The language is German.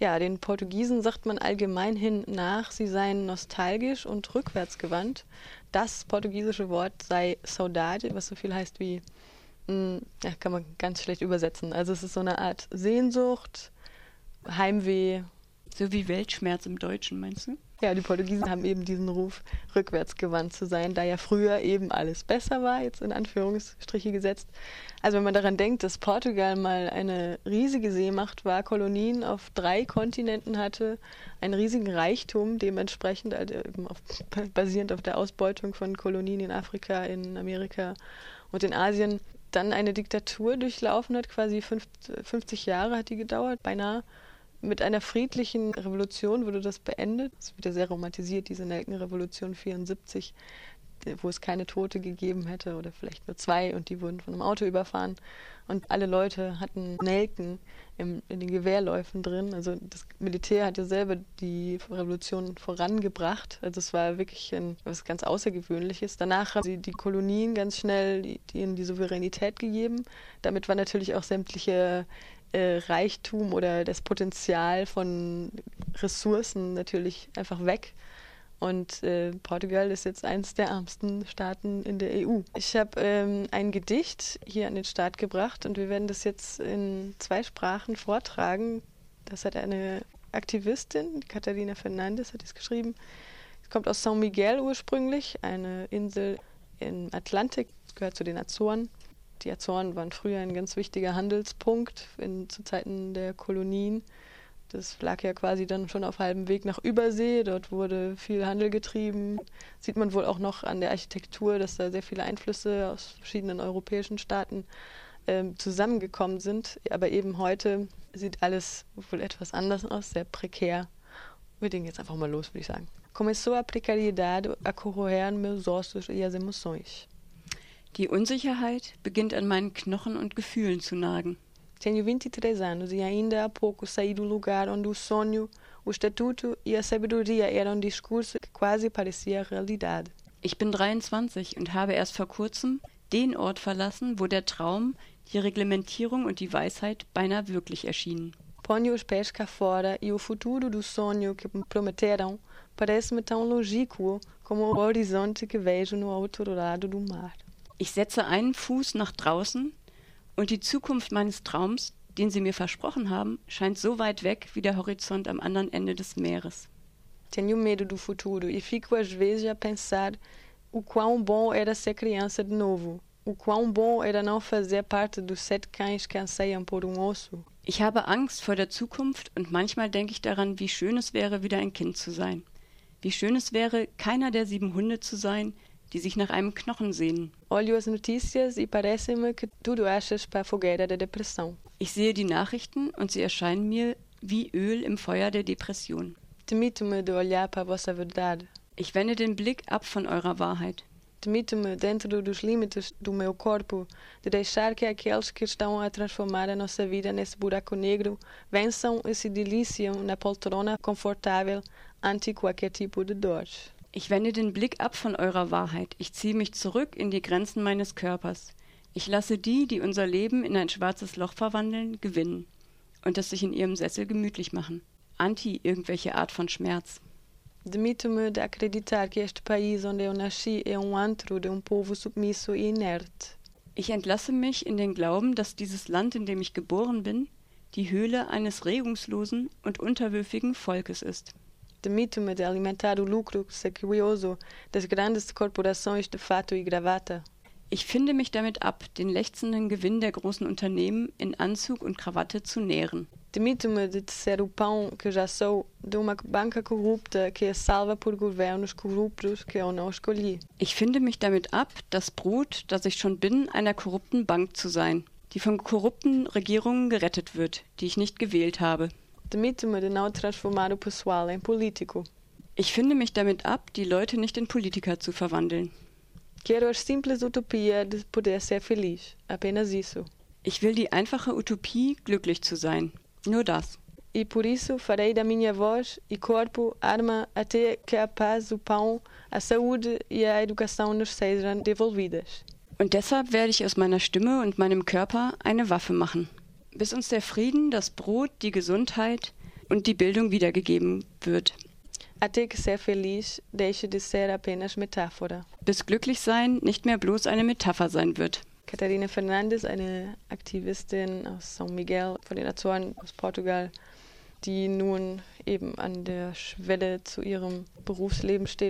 Ja, den Portugiesen sagt man allgemein hin nach, sie seien nostalgisch und rückwärtsgewandt. Das portugiesische Wort sei saudade, was so viel heißt wie, mh, hm, ja, kann man ganz schlecht übersetzen. Also es ist so eine Art Sehnsucht, Heimweh. So wie Weltschmerz im Deutschen, meinst du? Ja, die Portugiesen haben eben diesen Ruf, rückwärtsgewandt zu sein, da ja früher eben alles besser war, jetzt in Anführungsstriche gesetzt. Also wenn man daran denkt, dass Portugal mal eine riesige Seemacht war, Kolonien auf drei Kontinenten hatte, einen riesigen Reichtum dementsprechend, also auf, basierend auf der Ausbeutung von Kolonien in Afrika, in Amerika und in Asien, dann eine Diktatur durchlaufen hat, quasi 50 Jahre hat die gedauert, beinahe mit einer friedlichen Revolution wurde das beendet. Es wird ja sehr romantisiert, diese Nelkenrevolution 74, wo es keine Tote gegeben hätte oder vielleicht nur zwei und die wurden von einem Auto überfahren. Und alle Leute hatten Nelken im, in den Gewehrläufen drin. Also das Militär hat ja selber die Revolution vorangebracht. Also es war wirklich ein, was ganz Außergewöhnliches. Danach haben sie die Kolonien ganz schnell ihnen die Souveränität gegeben. Damit war natürlich auch sämtliche äh, Reichtum oder das Potenzial von Ressourcen natürlich einfach weg. Und äh, Portugal ist jetzt eines der ärmsten Staaten in der EU. Ich habe ähm, ein Gedicht hier an den Start gebracht und wir werden das jetzt in zwei Sprachen vortragen. Das hat eine Aktivistin, Catalina Fernandes, hat es geschrieben. Es kommt aus São Miguel ursprünglich, eine Insel im Atlantik, gehört zu den Azoren. Die Azoren waren früher ein ganz wichtiger Handelspunkt in, zu Zeiten der Kolonien. Das lag ja quasi dann schon auf halbem Weg nach Übersee. Dort wurde viel Handel getrieben. Sieht man wohl auch noch an der Architektur, dass da sehr viele Einflüsse aus verschiedenen europäischen Staaten äh, zusammengekommen sind. Aber eben heute sieht alles wohl etwas anders aus, sehr prekär. Wir legen jetzt einfach mal los, würde ich sagen. Começou a precariedade a corroer meus ossos e as emoções. Die Unsicherheit beginnt an meinen Knochen und Gefühlen zu nagen. Tenho 23 anos e ainda há pouco saí do lugar onde o sonho, o estatuto e a sabedoria eram um discurso que quase parecia realidade. Ich bin 23 und habe erst vor kurzem den Ort verlassen, wo der Traum, die Reglementierung und die Weisheit beinahe wirklich erschienen. Ponho os pés cá fora e o futuro do sonho que me prometeram parece-me tão longínquo como o horizonte que vejo no outro lado do mar. Ich setze einen Fuß nach draußen und die Zukunft meines Traums, den sie mir versprochen haben, scheint so weit weg wie der Horizont am anderen Ende des Meeres. Tenho medo do futuro e fico às vezes a pensar o quão bom era ser criança de novo, o quão bom era não fazer parte dos sete cães que anseiam por um osso. Ich habe Angst vor der Zukunft und manchmal denke ich daran, wie schön es wäre, wieder ein Kind zu sein. Wie schön es wäre, keiner der sieben Hunde zu sein, die sich nach einem Knochen sehnen. E. Ich sehe die Nachrichten und sie erscheinen mir wie Öl im Feuer der Depression. Ich wende den Blick ab von eurer Wahrheit. Demito-me, dentro dos limites do meu corpo, de deixar que aqueles que estão a transformar a nossa vida nesse buraco negro vençam e se deliciam na poltrona confortável ante qualquer tipo de dor. Ich wende den Blick ab von eurer Wahrheit. Ich ziehe mich zurück in die Grenzen meines Körpers. Ich lasse die, die unser Leben in ein schwarzes Loch verwandeln, gewinnen und es sich in ihrem Sessel gemütlich machen. Anti irgendwelche Art von Schmerz. Demito-me de acreditar que este país onde eu nasci é um antro de um povo submisso e inerte. Ich entlasse mich in den Glauben, dass dieses Land, in dem ich geboren bin, die Höhle eines regungslosen und unterwürfigen Volkes ist. Demito-me de alimentar o lucro sequioso das grandes corporações de fato e gravata. Ich finde mich damit ab, den lechzenden Gewinn der großen Unternehmen in Anzug und Krawatte zu nähren. Demito-me de ser o pão que já sou de uma banca corrupta que é salva por governos corruptos que eu não escolhi. Ich finde mich damit ab, das Brot, das ich schon bin, einer korrupten Bank zu sein, die von korrupten Regierungen gerettet wird, die ich nicht gewählt habe. Demito-me de não transformar o pessoal em político. Ich finde mich damit ab, die Leute nicht in Politiker zu verwandeln. Quero a simples utopia de poder ser feliz. Apenas isso. Ich will die einfache Utopie, glücklich zu sein. Nur das. E por isso farei da minha voz e corpo arma até que a paz, o pão, a saúde e a educação nos sejam devolvidas. Und deshalb werde ich aus meiner Stimme und meinem Körper eine Waffe machen bis uns der Frieden, das Brot, die Gesundheit, und die Bildung wiedergegeben wird. Até que ser feliz deixe de ser apenas metáfora. Bis Glücklichsein nicht mehr bloß eine Metapher sein wird. Catarina Fernandes, eine Aktivistin aus São Miguel von den Azoren aus Portugal, die nun eben an der Schwelle zu ihrem Berufsleben steht